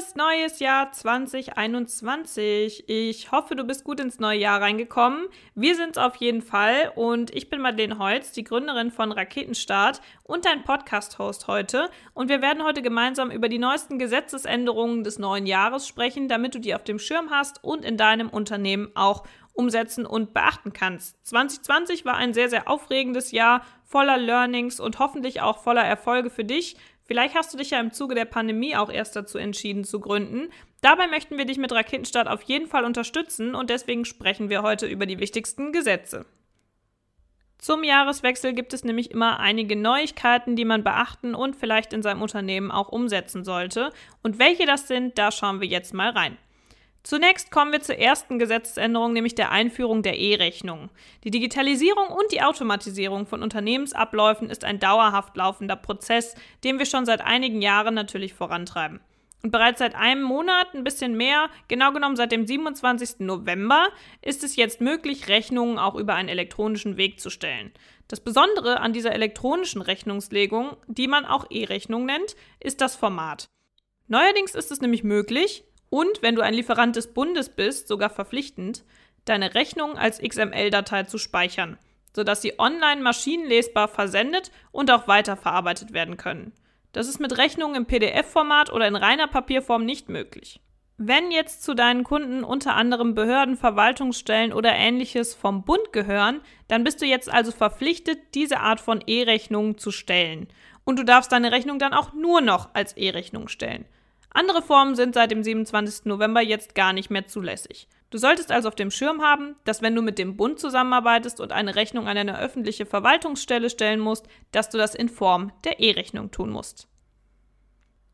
Frohes neues Jahr 2021. Ich hoffe, du bist gut ins neue Jahr reingekommen. Wir sind es auf jeden Fall und ich bin Madeleine Holz, die Gründerin von Raketenstart und dein Podcast-Host heute. Und wir werden heute gemeinsam über die neuesten Gesetzesänderungen des neuen Jahres sprechen, damit du die auf dem Schirm hast und in deinem Unternehmen auch umsetzen und beachten kannst. 2020 war ein sehr, sehr aufregendes Jahr voller Learnings und hoffentlich auch voller Erfolge für dich. Vielleicht hast du dich ja im Zuge der Pandemie auch erst dazu entschieden zu gründen. Dabei möchten wir dich mit Raketenstart auf jeden Fall unterstützen und deswegen sprechen wir heute über die wichtigsten Gesetze. Zum Jahreswechsel gibt es nämlich immer einige Neuigkeiten, die man beachten und vielleicht in seinem Unternehmen auch umsetzen sollte. Und welche das sind, da schauen wir jetzt mal rein. Zunächst kommen wir zur ersten Gesetzesänderung, nämlich der Einführung der E-Rechnung. Die Digitalisierung und die Automatisierung von Unternehmensabläufen ist ein dauerhaft laufender Prozess, den wir schon seit einigen Jahren natürlich vorantreiben. Und bereits seit einem Monat, ein bisschen mehr, genau genommen seit dem 27. November, ist es jetzt möglich, Rechnungen auch über einen elektronischen Weg zu stellen. Das Besondere an dieser elektronischen Rechnungslegung, die man auch E-Rechnung nennt, ist das Format. Neuerdings ist es nämlich möglich, und wenn du ein Lieferant des Bundes bist, sogar verpflichtend, deine Rechnung als XML-Datei zu speichern, sodass sie online maschinenlesbar versendet und auch weiterverarbeitet werden können. Das ist mit Rechnungen im PDF-Format oder in reiner Papierform nicht möglich. Wenn jetzt zu deinen Kunden unter anderem Behörden, Verwaltungsstellen oder ähnliches vom Bund gehören, dann bist du jetzt also verpflichtet, diese Art von E-Rechnungen zu stellen. Und du darfst deine Rechnung dann auch nur noch als E-Rechnung stellen. Andere Formen sind seit dem 27. November jetzt gar nicht mehr zulässig. Du solltest also auf dem Schirm haben, dass wenn du mit dem Bund zusammenarbeitest und eine Rechnung an eine öffentliche Verwaltungsstelle stellen musst, dass du das in Form der E-Rechnung tun musst.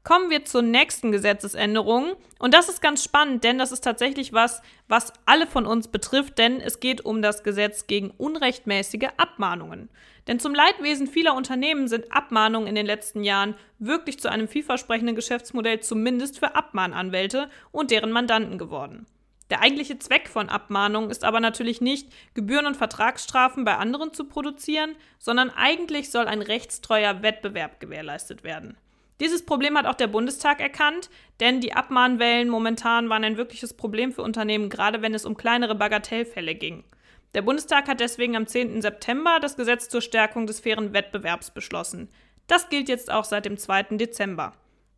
Kommen wir zur nächsten Gesetzesänderung. Und das ist ganz spannend, denn das ist tatsächlich was, was alle von uns betrifft, denn es geht um das Gesetz gegen unrechtmäßige Abmahnungen. Denn zum Leidwesen vieler Unternehmen sind Abmahnungen in den letzten Jahren wirklich zu einem vielversprechenden Geschäftsmodell, zumindest für Abmahnanwälte und deren Mandanten geworden. Der eigentliche Zweck von Abmahnungen ist aber natürlich nicht, Gebühren und Vertragsstrafen bei anderen zu produzieren, sondern eigentlich soll ein rechtstreuer Wettbewerb gewährleistet werden. Dieses Problem hat auch der Bundestag erkannt, denn die Abmahnwellen momentan waren ein wirkliches Problem für Unternehmen, gerade wenn es um kleinere Bagatellfälle ging. Der Bundestag hat deswegen am 10. September das Gesetz zur Stärkung des fairen Wettbewerbs beschlossen. Das gilt jetzt auch seit dem 2. Dezember.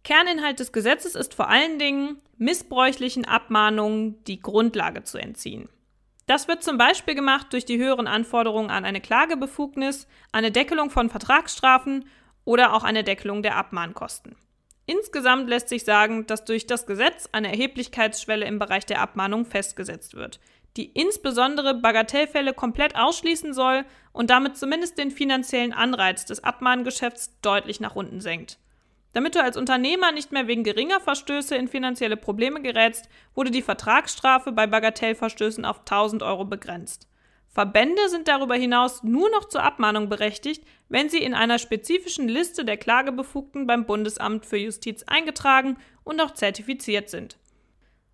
Kerninhalt des Gesetzes ist vor allen Dingen, missbräuchlichen Abmahnungen die Grundlage zu entziehen. Das wird zum Beispiel gemacht durch die höheren Anforderungen an eine Klagebefugnis, eine Deckelung von Vertragsstrafen oder auch eine Deckelung der Abmahnkosten. Insgesamt lässt sich sagen, dass durch das Gesetz eine Erheblichkeitsschwelle im Bereich der Abmahnung festgesetzt wird, die insbesondere Bagatellfälle komplett ausschließen soll und damit zumindest den finanziellen Anreiz des Abmahngeschäfts deutlich nach unten senkt. Damit du als Unternehmer nicht mehr wegen geringer Verstöße in finanzielle Probleme gerätst, wurde die Vertragsstrafe bei Bagatellverstößen auf 1000 Euro begrenzt. Verbände sind darüber hinaus nur noch zur Abmahnung berechtigt, wenn sie in einer spezifischen Liste der Klagebefugten beim Bundesamt für Justiz eingetragen und auch zertifiziert sind.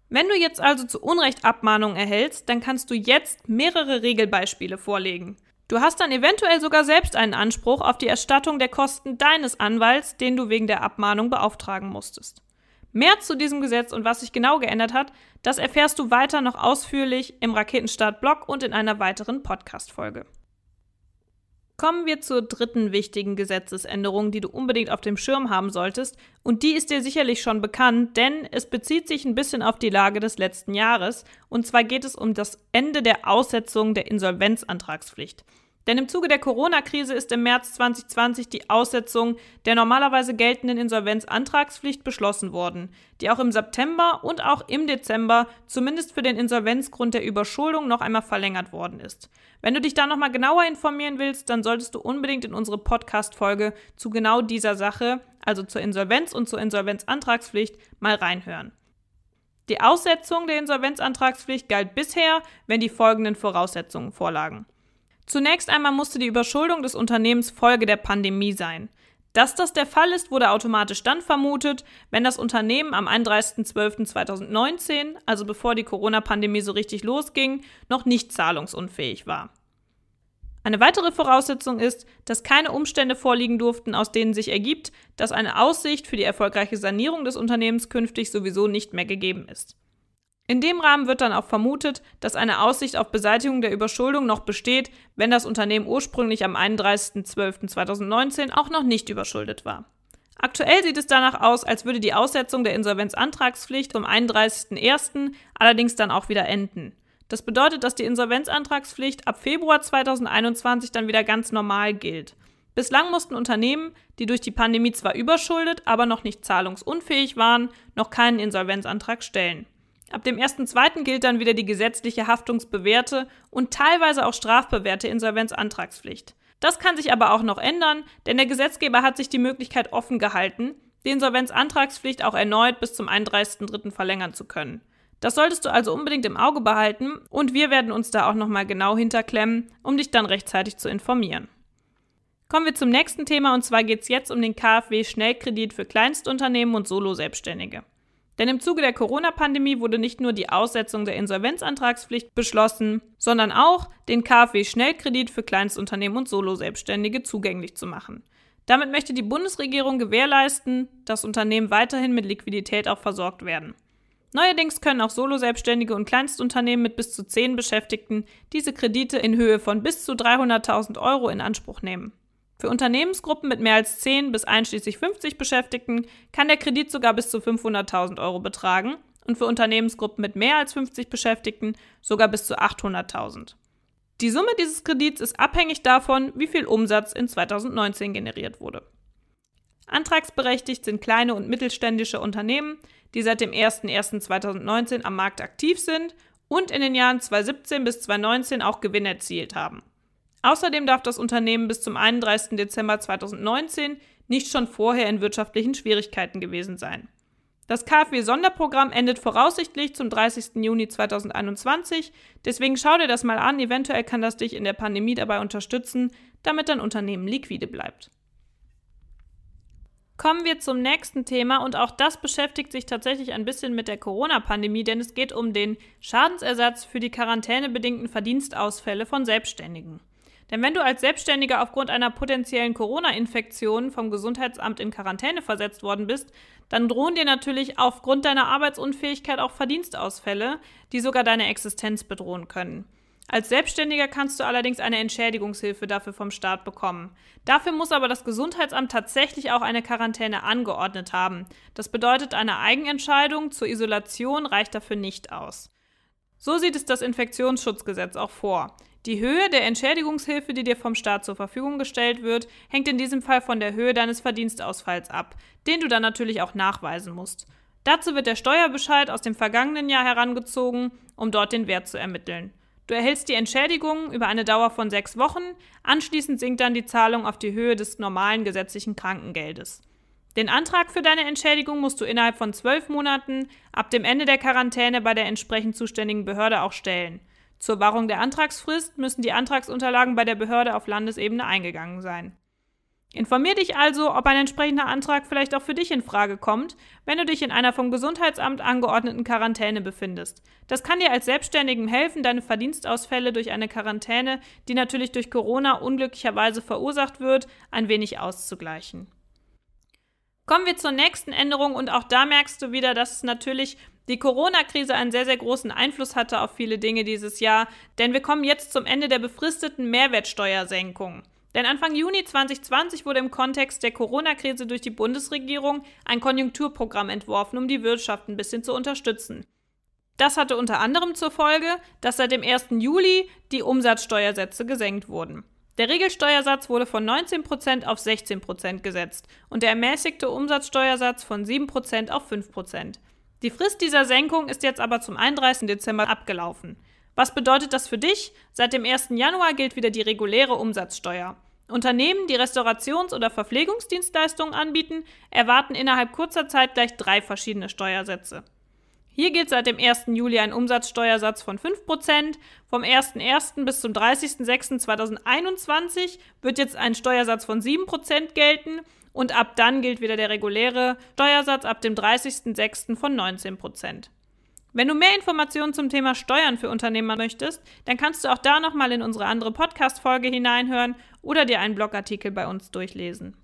Wenn du jetzt also zu Unrecht Abmahnung erhältst, dann kannst du jetzt mehrere Regelbeispiele vorlegen. Du hast dann eventuell sogar selbst einen Anspruch auf die Erstattung der Kosten deines Anwalts, den du wegen der Abmahnung beauftragen musstest. Mehr zu diesem Gesetz und was sich genau geändert hat, das erfährst du weiter noch ausführlich im Raketenstart-Blog und in einer weiteren Podcast-Folge. Kommen wir zur dritten wichtigen Gesetzesänderung, die du unbedingt auf dem Schirm haben solltest. Und die ist dir sicherlich schon bekannt, denn es bezieht sich ein bisschen auf die Lage des letzten Jahres. Und zwar geht es um das Ende der Aussetzung der Insolvenzantragspflicht. Denn im Zuge der Corona-Krise ist im März 2020 die Aussetzung der normalerweise geltenden Insolvenzantragspflicht beschlossen worden, die auch im September und auch im Dezember zumindest für den Insolvenzgrund der Überschuldung noch einmal verlängert worden ist. Wenn du dich da nochmal genauer informieren willst, dann solltest du unbedingt in unsere Podcast-Folge zu genau dieser Sache, also zur Insolvenz und zur Insolvenzantragspflicht, mal reinhören. Die Aussetzung der Insolvenzantragspflicht galt bisher, wenn die folgenden Voraussetzungen vorlagen. Zunächst einmal musste die Überschuldung des Unternehmens Folge der Pandemie sein. Dass das der Fall ist, wurde automatisch dann vermutet, wenn das Unternehmen am 31.12.2019, also bevor die Corona-Pandemie so richtig losging, noch nicht zahlungsunfähig war. Eine weitere Voraussetzung ist, dass keine Umstände vorliegen durften, aus denen sich ergibt, dass eine Aussicht für die erfolgreiche Sanierung des Unternehmens künftig sowieso nicht mehr gegeben ist. In dem Rahmen wird dann auch vermutet, dass eine Aussicht auf Beseitigung der Überschuldung noch besteht, wenn das Unternehmen ursprünglich am 31.12.2019 auch noch nicht überschuldet war. Aktuell sieht es danach aus, als würde die Aussetzung der Insolvenzantragspflicht zum 31.01. allerdings dann auch wieder enden. Das bedeutet, dass die Insolvenzantragspflicht ab Februar 2021 dann wieder ganz normal gilt. Bislang mussten Unternehmen, die durch die Pandemie zwar überschuldet, aber noch nicht zahlungsunfähig waren, noch keinen Insolvenzantrag stellen. Ab dem 1.2. gilt dann wieder die gesetzliche haftungsbewährte und teilweise auch strafbewährte Insolvenzantragspflicht. Das kann sich aber auch noch ändern, denn der Gesetzgeber hat sich die Möglichkeit offen gehalten, die Insolvenzantragspflicht auch erneut bis zum 31.3. verlängern zu können. Das solltest du also unbedingt im Auge behalten und wir werden uns da auch nochmal genau hinterklemmen, um dich dann rechtzeitig zu informieren. Kommen wir zum nächsten Thema und zwar geht es jetzt um den KfW Schnellkredit für Kleinstunternehmen und Solo-Selbstständige. Denn im Zuge der Corona-Pandemie wurde nicht nur die Aussetzung der Insolvenzantragspflicht beschlossen, sondern auch den KfW Schnellkredit für Kleinstunternehmen und Solo-Selbstständige zugänglich zu machen. Damit möchte die Bundesregierung gewährleisten, dass Unternehmen weiterhin mit Liquidität auch versorgt werden. Neuerdings können auch Solo-Selbstständige und Kleinstunternehmen mit bis zu zehn Beschäftigten diese Kredite in Höhe von bis zu 300.000 Euro in Anspruch nehmen. Für Unternehmensgruppen mit mehr als 10 bis einschließlich 50 Beschäftigten kann der Kredit sogar bis zu 500.000 Euro betragen und für Unternehmensgruppen mit mehr als 50 Beschäftigten sogar bis zu 800.000. Die Summe dieses Kredits ist abhängig davon, wie viel Umsatz in 2019 generiert wurde. Antragsberechtigt sind kleine und mittelständische Unternehmen, die seit dem 01.01.2019 am Markt aktiv sind und in den Jahren 2017 bis 2019 auch Gewinn erzielt haben. Außerdem darf das Unternehmen bis zum 31. Dezember 2019 nicht schon vorher in wirtschaftlichen Schwierigkeiten gewesen sein. Das KfW-Sonderprogramm endet voraussichtlich zum 30. Juni 2021, deswegen schau dir das mal an, eventuell kann das dich in der Pandemie dabei unterstützen, damit dein Unternehmen liquide bleibt. Kommen wir zum nächsten Thema und auch das beschäftigt sich tatsächlich ein bisschen mit der Corona-Pandemie, denn es geht um den Schadensersatz für die quarantänebedingten Verdienstausfälle von Selbstständigen. Denn wenn du als Selbstständiger aufgrund einer potenziellen Corona-Infektion vom Gesundheitsamt in Quarantäne versetzt worden bist, dann drohen dir natürlich aufgrund deiner Arbeitsunfähigkeit auch Verdienstausfälle, die sogar deine Existenz bedrohen können. Als Selbstständiger kannst du allerdings eine Entschädigungshilfe dafür vom Staat bekommen. Dafür muss aber das Gesundheitsamt tatsächlich auch eine Quarantäne angeordnet haben. Das bedeutet, eine Eigenentscheidung zur Isolation reicht dafür nicht aus. So sieht es das Infektionsschutzgesetz auch vor. Die Höhe der Entschädigungshilfe, die dir vom Staat zur Verfügung gestellt wird, hängt in diesem Fall von der Höhe deines Verdienstausfalls ab, den du dann natürlich auch nachweisen musst. Dazu wird der Steuerbescheid aus dem vergangenen Jahr herangezogen, um dort den Wert zu ermitteln. Du erhältst die Entschädigung über eine Dauer von sechs Wochen, anschließend sinkt dann die Zahlung auf die Höhe des normalen gesetzlichen Krankengeldes. Den Antrag für deine Entschädigung musst du innerhalb von zwölf Monaten ab dem Ende der Quarantäne bei der entsprechend zuständigen Behörde auch stellen. Zur Wahrung der Antragsfrist müssen die Antragsunterlagen bei der Behörde auf Landesebene eingegangen sein. Informier dich also, ob ein entsprechender Antrag vielleicht auch für dich in Frage kommt, wenn du dich in einer vom Gesundheitsamt angeordneten Quarantäne befindest. Das kann dir als Selbstständigen helfen, deine Verdienstausfälle durch eine Quarantäne, die natürlich durch Corona unglücklicherweise verursacht wird, ein wenig auszugleichen. Kommen wir zur nächsten Änderung und auch da merkst du wieder, dass es natürlich die Corona-Krise einen sehr, sehr großen Einfluss hatte auf viele Dinge dieses Jahr, denn wir kommen jetzt zum Ende der befristeten Mehrwertsteuersenkung. Denn Anfang Juni 2020 wurde im Kontext der Corona-Krise durch die Bundesregierung ein Konjunkturprogramm entworfen, um die Wirtschaft ein bisschen zu unterstützen. Das hatte unter anderem zur Folge, dass seit dem 1. Juli die Umsatzsteuersätze gesenkt wurden. Der Regelsteuersatz wurde von 19% auf 16% gesetzt und der ermäßigte Umsatzsteuersatz von 7% auf 5%. Die Frist dieser Senkung ist jetzt aber zum 31. Dezember abgelaufen. Was bedeutet das für dich? Seit dem 1. Januar gilt wieder die reguläre Umsatzsteuer. Unternehmen, die Restaurations- oder Verpflegungsdienstleistungen anbieten, erwarten innerhalb kurzer Zeit gleich drei verschiedene Steuersätze. Hier gilt seit dem 1. Juli ein Umsatzsteuersatz von 5%. Vom 01.01. bis zum 30.06.2021 wird jetzt ein Steuersatz von 7% gelten und ab dann gilt wieder der reguläre Steuersatz ab dem 30.06. von 19 Prozent. Wenn du mehr Informationen zum Thema Steuern für Unternehmer möchtest, dann kannst du auch da nochmal in unsere andere Podcast-Folge hineinhören oder dir einen Blogartikel bei uns durchlesen.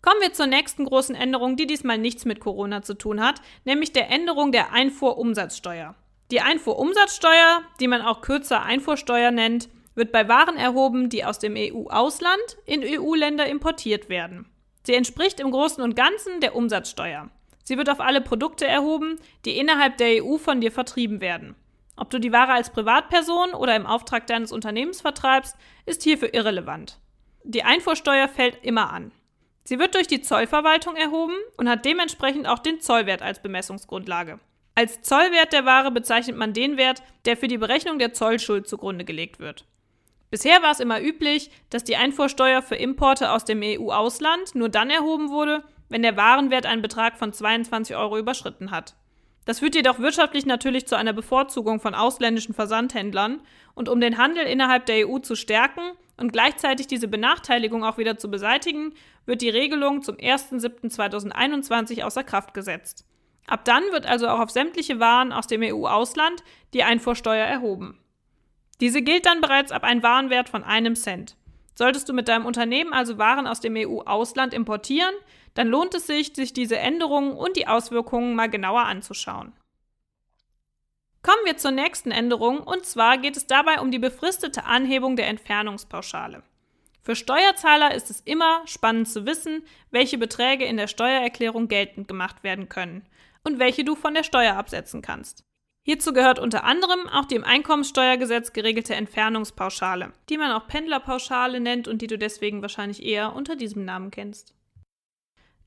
Kommen wir zur nächsten großen Änderung, die diesmal nichts mit Corona zu tun hat, nämlich der Änderung der Einfuhrumsatzsteuer. Die Einfuhrumsatzsteuer, die man auch kürzer Einfuhrsteuer nennt, wird bei Waren erhoben, die aus dem EU-Ausland in EU-Länder importiert werden. Sie entspricht im Großen und Ganzen der Umsatzsteuer. Sie wird auf alle Produkte erhoben, die innerhalb der EU von dir vertrieben werden. Ob du die Ware als Privatperson oder im Auftrag deines Unternehmens vertreibst, ist hierfür irrelevant. Die Einfuhrsteuer fällt immer an. Sie wird durch die Zollverwaltung erhoben und hat dementsprechend auch den Zollwert als Bemessungsgrundlage. Als Zollwert der Ware bezeichnet man den Wert, der für die Berechnung der Zollschuld zugrunde gelegt wird. Bisher war es immer üblich, dass die Einfuhrsteuer für Importe aus dem EU-Ausland nur dann erhoben wurde, wenn der Warenwert einen Betrag von 22 Euro überschritten hat. Das führt jedoch wirtschaftlich natürlich zu einer Bevorzugung von ausländischen Versandhändlern und um den Handel innerhalb der EU zu stärken und gleichzeitig diese Benachteiligung auch wieder zu beseitigen, wird die Regelung zum 1.7.2021 außer Kraft gesetzt. Ab dann wird also auch auf sämtliche Waren aus dem EU-Ausland die Einfuhrsteuer erhoben. Diese gilt dann bereits ab einem Warenwert von einem Cent. Solltest du mit deinem Unternehmen also Waren aus dem EU-Ausland importieren, dann lohnt es sich, sich diese Änderungen und die Auswirkungen mal genauer anzuschauen. Kommen wir zur nächsten Änderung, und zwar geht es dabei um die befristete Anhebung der Entfernungspauschale. Für Steuerzahler ist es immer spannend zu wissen, welche Beträge in der Steuererklärung geltend gemacht werden können und welche du von der Steuer absetzen kannst. Hierzu gehört unter anderem auch die im Einkommenssteuergesetz geregelte Entfernungspauschale, die man auch Pendlerpauschale nennt und die du deswegen wahrscheinlich eher unter diesem Namen kennst.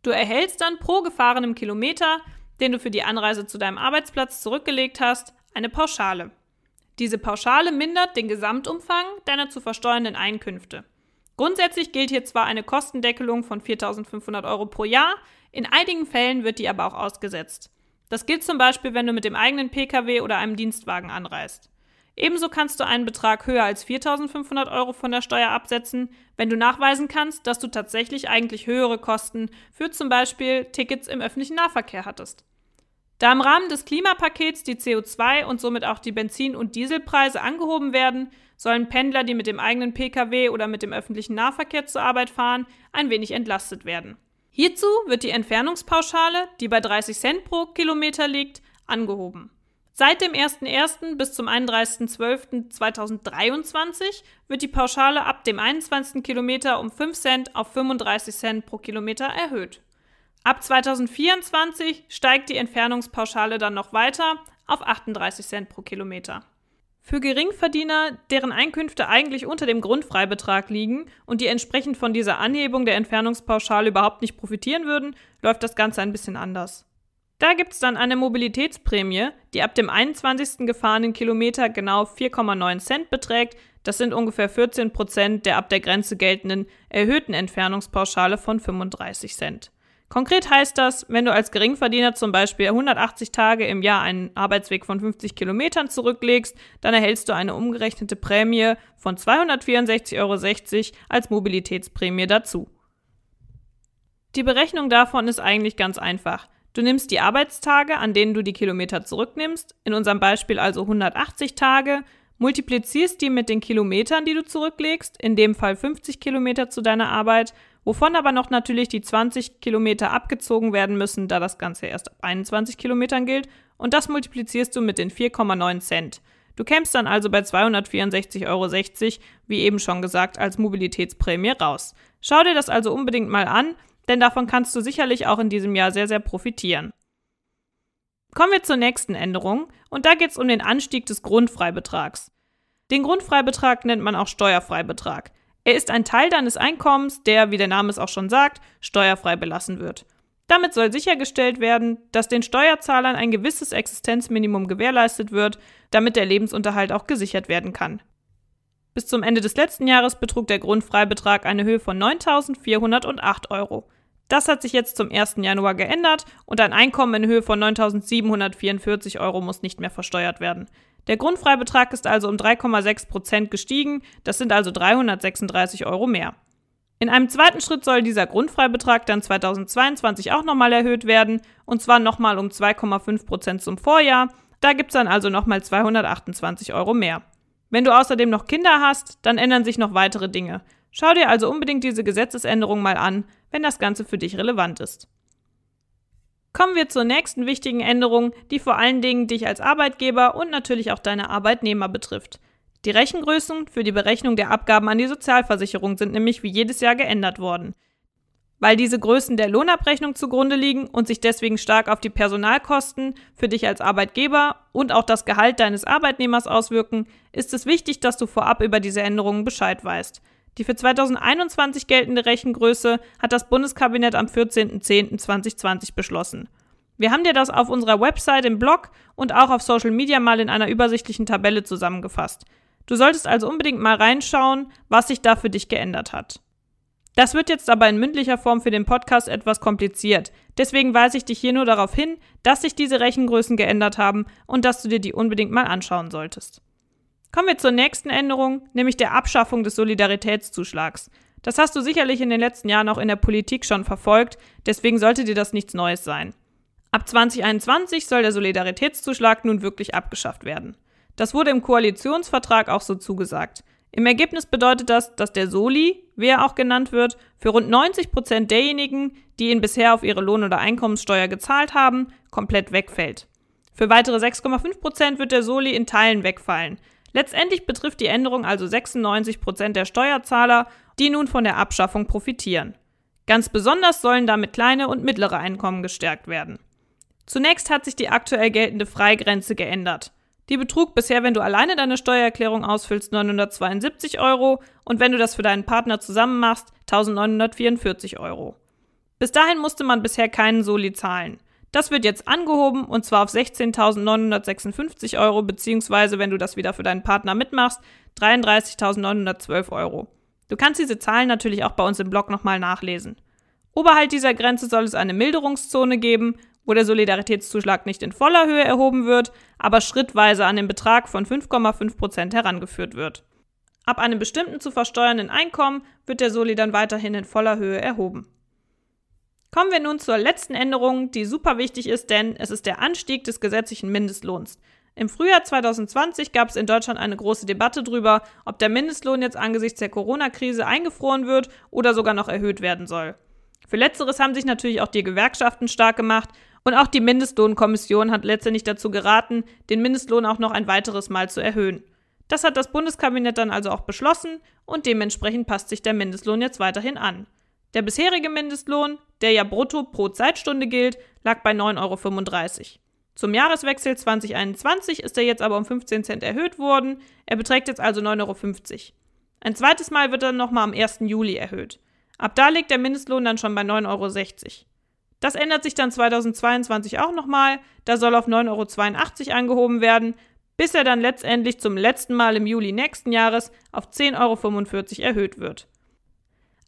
Du erhältst dann pro gefahrenem Kilometer, den du für die Anreise zu deinem Arbeitsplatz zurückgelegt hast, eine Pauschale. Diese Pauschale mindert den Gesamtumfang deiner zu versteuernden Einkünfte. Grundsätzlich gilt hier zwar eine Kostendeckelung von 4.500 Euro pro Jahr, in einigen Fällen wird die aber auch ausgesetzt. Das gilt zum Beispiel, wenn du mit dem eigenen Pkw oder einem Dienstwagen anreist. Ebenso kannst du einen Betrag höher als 4.500 Euro von der Steuer absetzen, wenn du nachweisen kannst, dass du tatsächlich eigentlich höhere Kosten für zum Beispiel Tickets im öffentlichen Nahverkehr hattest. Da im Rahmen des Klimapakets die CO2 und somit auch die Benzin- und Dieselpreise angehoben werden, sollen Pendler, die mit dem eigenen Pkw oder mit dem öffentlichen Nahverkehr zur Arbeit fahren, ein wenig entlastet werden. Hierzu wird die Entfernungspauschale, die bei 30 Cent pro Kilometer liegt, angehoben. Seit dem 01.01. bis zum 31.12.2023 wird die Pauschale ab dem 21. Kilometer um 5 Cent auf 35 Cent pro Kilometer erhöht. Ab 2024 steigt die Entfernungspauschale dann noch weiter auf 38 Cent pro Kilometer. Für Geringverdiener, deren Einkünfte eigentlich unter dem Grundfreibetrag liegen und die entsprechend von dieser Anhebung der Entfernungspauschale überhaupt nicht profitieren würden, läuft das Ganze ein bisschen anders. Da gibt es dann eine Mobilitätsprämie, die ab dem 21. gefahrenen Kilometer genau 4,9 Cent beträgt. Das sind ungefähr 14 Prozent der ab der Grenze geltenden erhöhten Entfernungspauschale von 35 Cent. Konkret heißt das, wenn du als Geringverdiener zum Beispiel 180 Tage im Jahr einen Arbeitsweg von 50 Kilometern zurücklegst, dann erhältst du eine umgerechnete Prämie von 264,60 Euro als Mobilitätsprämie dazu. Die Berechnung davon ist eigentlich ganz einfach. Du nimmst die Arbeitstage, an denen du die Kilometer zurücknimmst, in unserem Beispiel also 180 Tage, multiplizierst die mit den Kilometern, die du zurücklegst, in dem Fall 50 Kilometer zu deiner Arbeit, wovon aber noch natürlich die 20 Kilometer abgezogen werden müssen, da das Ganze erst ab 21 Kilometern gilt, und das multiplizierst du mit den 4,9 Cent. Du kämst dann also bei 264,60 Euro, wie eben schon gesagt, als Mobilitätsprämie raus. Schau dir das also unbedingt mal an, denn davon kannst du sicherlich auch in diesem Jahr sehr, sehr profitieren. Kommen wir zur nächsten Änderung, und da geht es um den Anstieg des Grundfreibetrags. Den Grundfreibetrag nennt man auch Steuerfreibetrag. Er ist ein Teil deines Einkommens, der, wie der Name es auch schon sagt, steuerfrei belassen wird. Damit soll sichergestellt werden, dass den Steuerzahlern ein gewisses Existenzminimum gewährleistet wird, damit der Lebensunterhalt auch gesichert werden kann. Bis zum Ende des letzten Jahres betrug der Grundfreibetrag eine Höhe von 9.408 Euro. Das hat sich jetzt zum 1. Januar geändert und ein Einkommen in Höhe von 9.744 Euro muss nicht mehr versteuert werden. Der Grundfreibetrag ist also um 3,6 Prozent gestiegen, das sind also 336 Euro mehr. In einem zweiten Schritt soll dieser Grundfreibetrag dann 2022 auch nochmal erhöht werden, und zwar nochmal um 2,5 Prozent zum Vorjahr, Da gibt es dann also nochmal 228 Euro mehr. Wenn du außerdem noch Kinder hast, dann ändern sich noch weitere Dinge. Schau dir also unbedingt diese Gesetzesänderung mal an, wenn das Ganze für dich relevant ist. Kommen wir zur nächsten wichtigen Änderung, die vor allen Dingen dich als Arbeitgeber und natürlich auch deine Arbeitnehmer betrifft. Die Rechengrößen für die Berechnung der Abgaben an die Sozialversicherung sind nämlich wie jedes Jahr geändert worden. Weil diese Größen der Lohnabrechnung zugrunde liegen und sich deswegen stark auf die Personalkosten für dich als Arbeitgeber und auch das Gehalt deines Arbeitnehmers auswirken, ist es wichtig, dass du vorab über diese Änderungen Bescheid weißt. Die für 2021 geltende Rechengröße hat das Bundeskabinett am 14.10.2020 beschlossen. Wir haben dir das auf unserer Website im Blog und auch auf Social Media mal in einer übersichtlichen Tabelle zusammengefasst. Du solltest also unbedingt mal reinschauen, was sich da für dich geändert hat. Das wird jetzt aber in mündlicher Form für den Podcast etwas kompliziert. Deswegen weise ich dich hier nur darauf hin, dass sich diese Rechengrößen geändert haben und dass du dir die unbedingt mal anschauen solltest. Kommen wir zur nächsten Änderung, nämlich der Abschaffung des Solidaritätszuschlags. Das hast du sicherlich in den letzten Jahren auch in der Politik schon verfolgt, deswegen sollte dir das nichts Neues sein. Ab 2021 soll der Solidaritätszuschlag nun wirklich abgeschafft werden. Das wurde im Koalitionsvertrag auch so zugesagt. Im Ergebnis bedeutet das, dass der Soli, wie er auch genannt wird, für rund 90 Prozent derjenigen, die ihn bisher auf ihre Lohn- oder Einkommenssteuer gezahlt haben, komplett wegfällt. Für weitere 6,5 Prozent wird der Soli in Teilen wegfallen. Letztendlich betrifft die Änderung also 96 Prozent der Steuerzahler, die nun von der Abschaffung profitieren. Ganz besonders sollen damit kleine und mittlere Einkommen gestärkt werden. Zunächst hat sich die aktuell geltende Freigrenze geändert. Die betrug bisher, wenn du alleine deine Steuererklärung ausfüllst, 972 Euro und wenn du das für deinen Partner zusammen machst, 1944 Euro. Bis dahin musste man bisher keinen Soli zahlen. Das wird jetzt angehoben und zwar auf 16.956 Euro, beziehungsweise wenn du das wieder für deinen Partner mitmachst, 33.912 Euro. Du kannst diese Zahlen natürlich auch bei uns im Blog nochmal nachlesen. Oberhalb dieser Grenze soll es eine Milderungszone geben wo der Solidaritätszuschlag nicht in voller Höhe erhoben wird, aber schrittweise an den Betrag von 5,5 Prozent herangeführt wird. Ab einem bestimmten zu versteuernden Einkommen wird der Soli dann weiterhin in voller Höhe erhoben. Kommen wir nun zur letzten Änderung, die super wichtig ist, denn es ist der Anstieg des gesetzlichen Mindestlohns. Im Frühjahr 2020 gab es in Deutschland eine große Debatte darüber, ob der Mindestlohn jetzt angesichts der Corona-Krise eingefroren wird oder sogar noch erhöht werden soll. Für letzteres haben sich natürlich auch die Gewerkschaften stark gemacht und auch die Mindestlohnkommission hat letztendlich dazu geraten, den Mindestlohn auch noch ein weiteres Mal zu erhöhen. Das hat das Bundeskabinett dann also auch beschlossen und dementsprechend passt sich der Mindestlohn jetzt weiterhin an. Der bisherige Mindestlohn, der ja brutto pro Zeitstunde gilt, lag bei 9,35 Euro. Zum Jahreswechsel 2021 ist er jetzt aber um 15 Cent erhöht worden. Er beträgt jetzt also 9,50 Euro. Ein zweites Mal wird er nochmal am 1. Juli erhöht. Ab da liegt der Mindestlohn dann schon bei 9,60 Euro. Das ändert sich dann 2022 auch nochmal. Da soll auf 9,82 Euro angehoben werden, bis er dann letztendlich zum letzten Mal im Juli nächsten Jahres auf 10,45 Euro erhöht wird.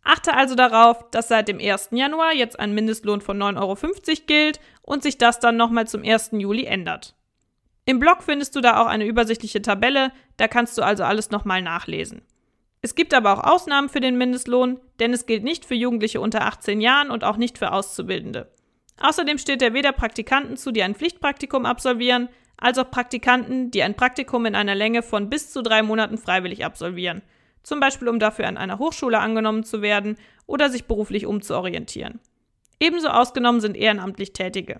Achte also darauf, dass seit dem 1. Januar jetzt ein Mindestlohn von 9,50 Euro gilt und sich das dann nochmal zum 1. Juli ändert. Im Blog findest du da auch eine übersichtliche Tabelle, da kannst du also alles nochmal nachlesen. Es gibt aber auch Ausnahmen für den Mindestlohn, denn es gilt nicht für Jugendliche unter 18 Jahren und auch nicht für Auszubildende. Außerdem steht er weder Praktikanten zu, die ein Pflichtpraktikum absolvieren, als auch Praktikanten, die ein Praktikum in einer Länge von bis zu drei Monaten freiwillig absolvieren, zum Beispiel um dafür an einer Hochschule angenommen zu werden oder sich beruflich umzuorientieren. Ebenso ausgenommen sind ehrenamtlich Tätige.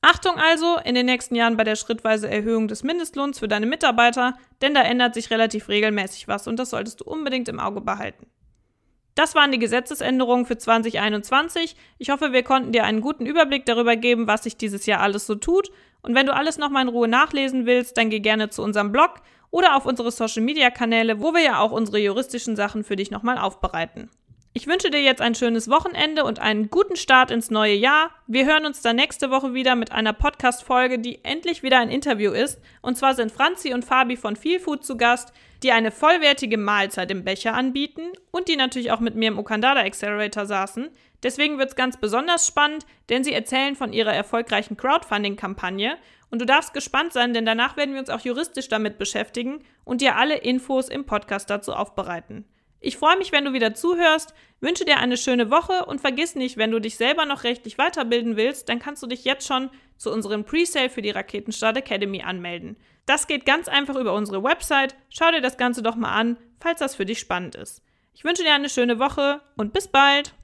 Achtung also in den nächsten Jahren bei der schrittweise Erhöhung des Mindestlohns für deine Mitarbeiter, denn da ändert sich relativ regelmäßig was und das solltest du unbedingt im Auge behalten. Das waren die Gesetzesänderungen für 2021. Ich hoffe, wir konnten dir einen guten Überblick darüber geben, was sich dieses Jahr alles so tut. Und wenn du alles nochmal in Ruhe nachlesen willst, dann geh gerne zu unserem Blog oder auf unsere Social Media Kanäle, wo wir ja auch unsere juristischen Sachen für dich nochmal aufbereiten. Ich wünsche dir jetzt ein schönes Wochenende und einen guten Start ins neue Jahr. Wir hören uns dann nächste Woche wieder mit einer Podcast-Folge, die endlich wieder ein Interview ist. Und zwar sind Franzi und Fabi von Feel Food zu Gast, die eine vollwertige Mahlzeit im Becher anbieten und die natürlich auch mit mir im Okandada Accelerator saßen. Deswegen wird es ganz besonders spannend, denn sie erzählen von ihrer erfolgreichen Crowdfunding-Kampagne. Und du darfst gespannt sein, denn danach werden wir uns auch juristisch damit beschäftigen und dir alle Infos im Podcast dazu aufbereiten. Ich freue mich, wenn du wieder zuhörst, wünsche dir eine schöne Woche und vergiss nicht, wenn du dich selber noch rechtlich weiterbilden willst, dann kannst du dich jetzt schon zu unserem Presale für die Raketenstart Academy anmelden. Das geht ganz einfach über unsere Website. Schau dir das Ganze doch mal an, falls das für dich spannend ist. Ich wünsche dir eine schöne Woche und bis bald!